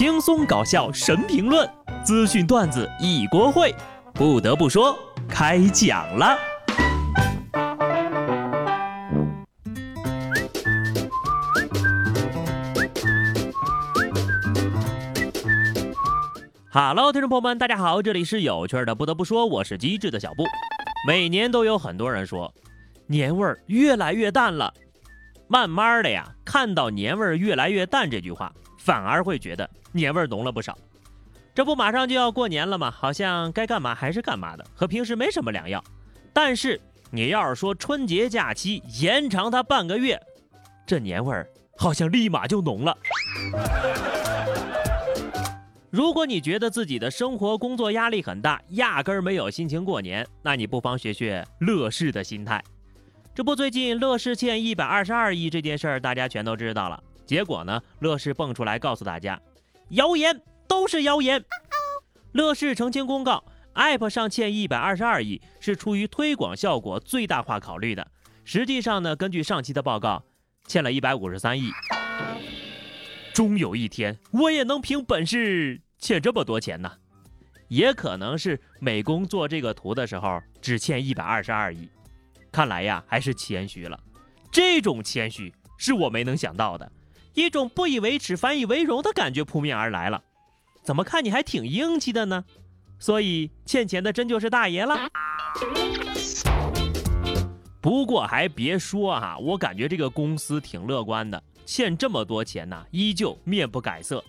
轻松搞笑神评论，资讯段子一锅烩。不得不说，开讲了。Hello，听众朋友们，大家好，这里是有趣的。不得不说，我是机智的小布。每年都有很多人说，年味儿越来越淡了。慢慢的呀，看到年味儿越来越淡这句话，反而会觉得年味儿浓了不少。这不马上就要过年了吗？好像该干嘛还是干嘛的，和平时没什么两样。但是你要是说春节假期延长它半个月，这年味儿好像立马就浓了。如果你觉得自己的生活工作压力很大，压根儿没有心情过年，那你不妨学学乐视的心态。这不，最近乐视欠一百二十二亿这件事儿，大家全都知道了。结果呢，乐视蹦出来告诉大家，谣言都是谣言。乐视澄清公告，App 上欠一百二十二亿是出于推广效果最大化考虑的。实际上呢，根据上期的报告，欠了一百五十三亿。终有一天，我也能凭本事欠这么多钱呢。也可能是美工做这个图的时候只欠一百二十二亿，看来呀还是谦虚了。这种谦虚是我没能想到的，一种不以为耻反以为荣的感觉扑面而来了。怎么看你还挺硬气的呢？所以欠钱的真就是大爷了。不过还别说哈，我感觉这个公司挺乐观的。欠这么多钱呢，依旧面不改色，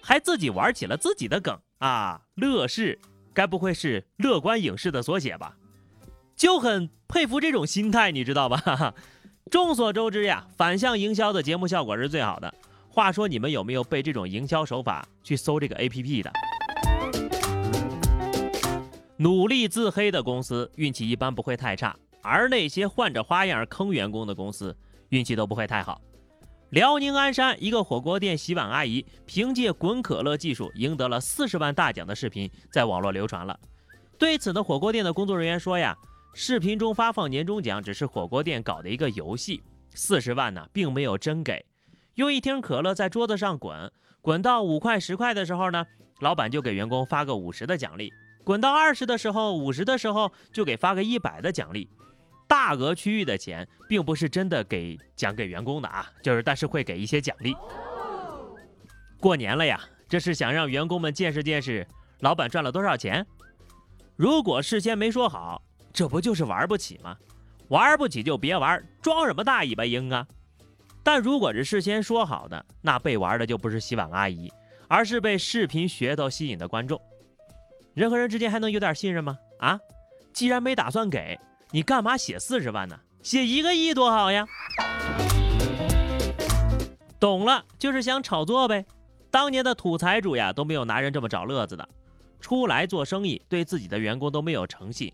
还自己玩起了自己的梗啊！乐视，该不会是乐观影视的缩写吧？就很佩服这种心态，你知道吧？众所周知呀，反向营销的节目效果是最好的。话说，你们有没有被这种营销手法去搜这个 APP 的？努力自黑的公司运气一般不会太差，而那些换着花样坑员工的公司运气都不会太好。辽宁鞍山一个火锅店洗碗阿姨凭借滚可乐技术赢得了四十万大奖的视频在网络流传了。对此呢，火锅店的工作人员说呀，视频中发放年终奖只是火锅店搞的一个游戏，四十万呢并没有真给。用一听可乐在桌子上滚，滚到五块十块的时候呢，老板就给员工发个五十的奖励；滚到二十的时候，五十的时候就给发个一百的奖励。大额区域的钱并不是真的给奖给员工的啊，就是但是会给一些奖励。过年了呀，这是想让员工们见识见识老板赚了多少钱。如果事先没说好，这不就是玩不起吗？玩不起就别玩，装什么大尾巴鹰啊！但如果是事先说好的，那被玩的就不是洗碗阿姨，而是被视频噱头吸引的观众。人和人之间还能有点信任吗？啊，既然没打算给。你干嘛写四十万呢？写一个亿多好呀！懂了，就是想炒作呗。当年的土财主呀，都没有拿人这么找乐子的。出来做生意，对自己的员工都没有诚信，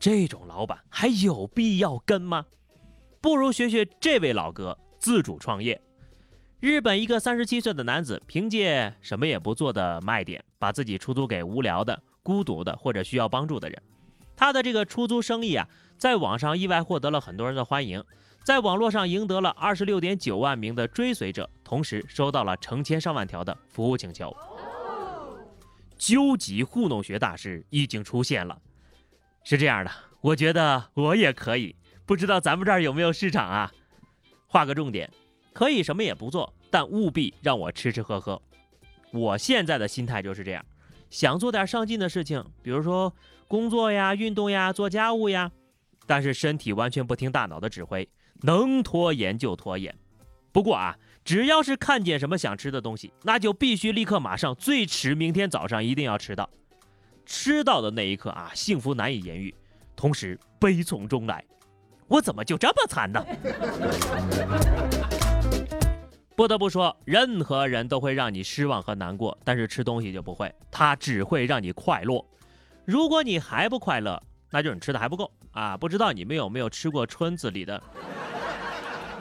这种老板还有必要跟吗？不如学学这位老哥，自主创业。日本一个三十七岁的男子，凭借什么也不做的卖点，把自己出租给无聊的、孤独的或者需要帮助的人。他的这个出租生意啊。在网上意外获得了很多人的欢迎，在网络上赢得了二十六点九万名的追随者，同时收到了成千上万条的服务请求。究极糊弄学大师已经出现了，是这样的，我觉得我也可以，不知道咱们这儿有没有市场啊？画个重点，可以什么也不做，但务必让我吃吃喝喝。我现在的心态就是这样，想做点上进的事情，比如说工作呀、运动呀、做家务呀。但是身体完全不听大脑的指挥，能拖延就拖延。不过啊，只要是看见什么想吃的东西，那就必须立刻马上，最迟明天早上一定要吃到。吃到的那一刻啊，幸福难以言喻，同时悲从中来。我怎么就这么惨呢？不得不说，任何人都会让你失望和难过，但是吃东西就不会，它只会让你快乐。如果你还不快乐，那就是你吃的还不够。啊，不知道你们有没有吃过村子里的？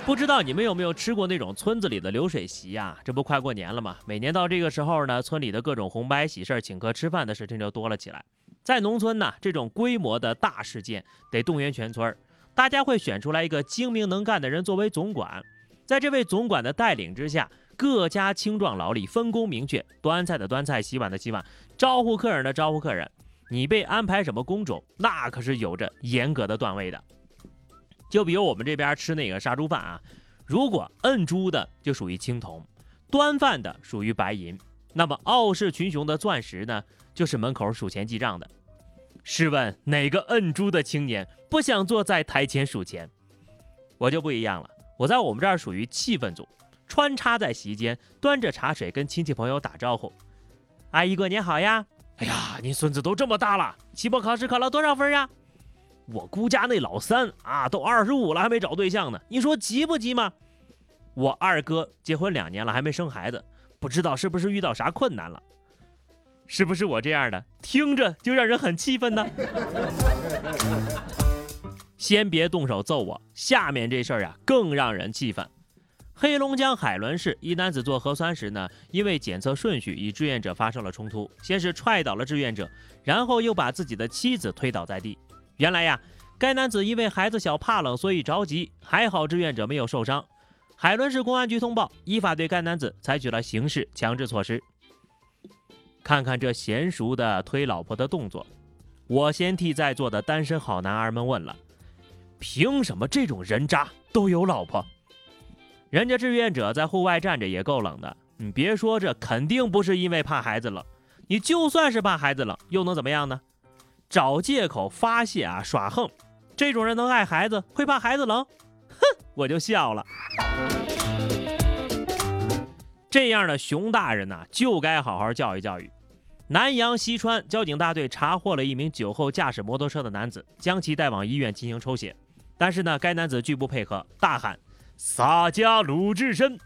不知道你们有没有吃过那种村子里的流水席呀？这不快过年了吗？每年到这个时候呢，村里的各种红白喜事、请客吃饭的事情就多了起来。在农村呢，这种规模的大事件得动员全村，大家会选出来一个精明能干的人作为总管，在这位总管的带领之下，各家青壮劳力分工明确，端菜的端菜，洗碗的洗碗，招呼客人的招呼客人。你被安排什么工种，那可是有着严格的段位的。就比如我们这边吃那个杀猪饭啊，如果摁猪的就属于青铜，端饭的属于白银，那么傲视群雄的钻石呢，就是门口数钱记账的。试问哪个摁猪的青年不想坐在台前数钱？我就不一样了，我在我们这儿属于气氛组。穿插在席间，端着茶水跟亲戚朋友打招呼：“阿姨过年好呀！哎呀，您孙子都这么大了，期末考试考了多少分呀？我姑家那老三啊，都二十五了还没找对象呢，你说急不急吗？我二哥结婚两年了还没生孩子，不知道是不是遇到啥困难了？是不是我这样的听着就让人很气愤呢？先别动手揍我，下面这事儿啊更让人气愤。”黑龙江海伦市一男子做核酸时呢，因为检测顺序与志愿者发生了冲突，先是踹倒了志愿者，然后又把自己的妻子推倒在地。原来呀，该男子因为孩子小怕冷，所以着急，还好志愿者没有受伤。海伦市公安局通报，依法对该男子采取了刑事强制措施。看看这娴熟的推老婆的动作，我先替在座的单身好男儿们问了：凭什么这种人渣都有老婆？人家志愿者在户外站着也够冷的，你别说，这肯定不是因为怕孩子冷。你就算是怕孩子冷，又能怎么样呢？找借口发泄啊，耍横，这种人能爱孩子，会怕孩子冷？哼，我就笑了。这样的熊大人呐，就该好好教育教育。南阳西川交警大队查获了一名酒后驾驶摩托车的男子，将其带往医院进行抽血，但是呢，该男子拒不配合，大喊。洒家鲁智深，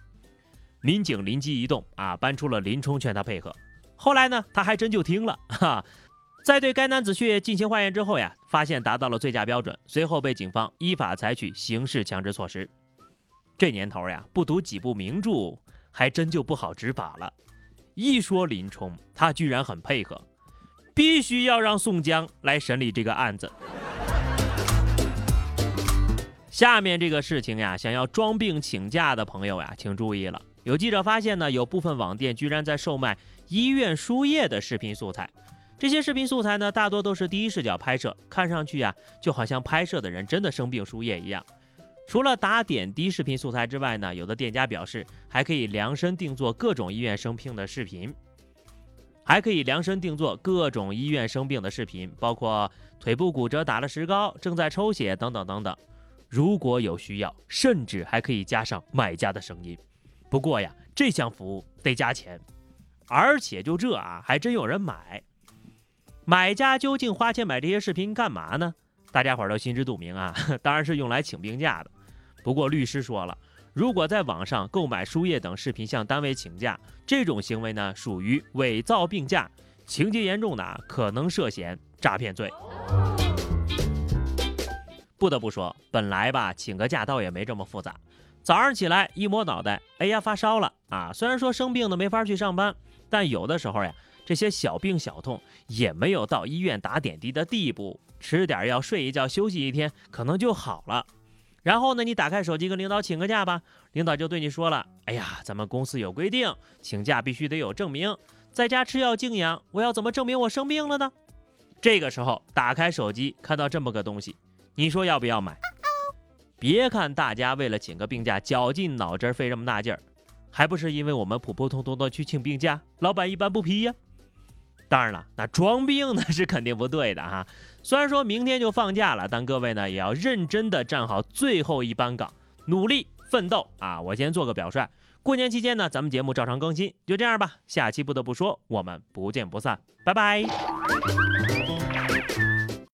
民警灵机一动啊，搬出了林冲劝他配合。后来呢，他还真就听了哈。在对该男子血液进行化验之后呀，发现达到了醉驾标准，随后被警方依法采取刑事强制措施。这年头呀，不读几部名著，还真就不好执法了。一说林冲，他居然很配合，必须要让宋江来审理这个案子。下面这个事情呀，想要装病请假的朋友呀，请注意了。有记者发现呢，有部分网店居然在售卖医院输液的视频素材。这些视频素材呢，大多都是第一视角拍摄，看上去呀，就好像拍摄的人真的生病输液一样。除了打点滴视频素材之外呢，有的店家表示还可以量身定做各种医院生病的视频，还可以量身定做各种医院生病的视频，包括腿部骨折、打了石膏、正在抽血等等等等。如果有需要，甚至还可以加上买家的声音。不过呀，这项服务得加钱，而且就这啊，还真有人买。买家究竟花钱买这些视频干嘛呢？大家伙儿都心知肚明啊，当然是用来请病假的。不过律师说了，如果在网上购买输液等视频向单位请假，这种行为呢属于伪造病假，情节严重的啊可能涉嫌诈骗罪。不得不说，本来吧，请个假倒也没这么复杂。早上起来一摸脑袋，哎呀，发烧了啊！虽然说生病的没法去上班，但有的时候呀，这些小病小痛也没有到医院打点滴的地步，吃点药，睡一觉，休息一天，可能就好了。然后呢，你打开手机跟领导请个假吧，领导就对你说了：“哎呀，咱们公司有规定，请假必须得有证明，在家吃药静养，我要怎么证明我生病了呢？”这个时候打开手机，看到这么个东西。你说要不要买？别看大家为了请个病假绞尽脑汁费这么大劲儿，还不是因为我们普普通通的去请病假，老板一般不批呀。当然了，那装病呢是肯定不对的哈。虽然说明天就放假了，但各位呢也要认真的站好最后一班岗，努力奋斗啊！我先做个表率，过年期间呢，咱们节目照常更新。就这样吧，下期不得不说，我们不见不散，拜拜。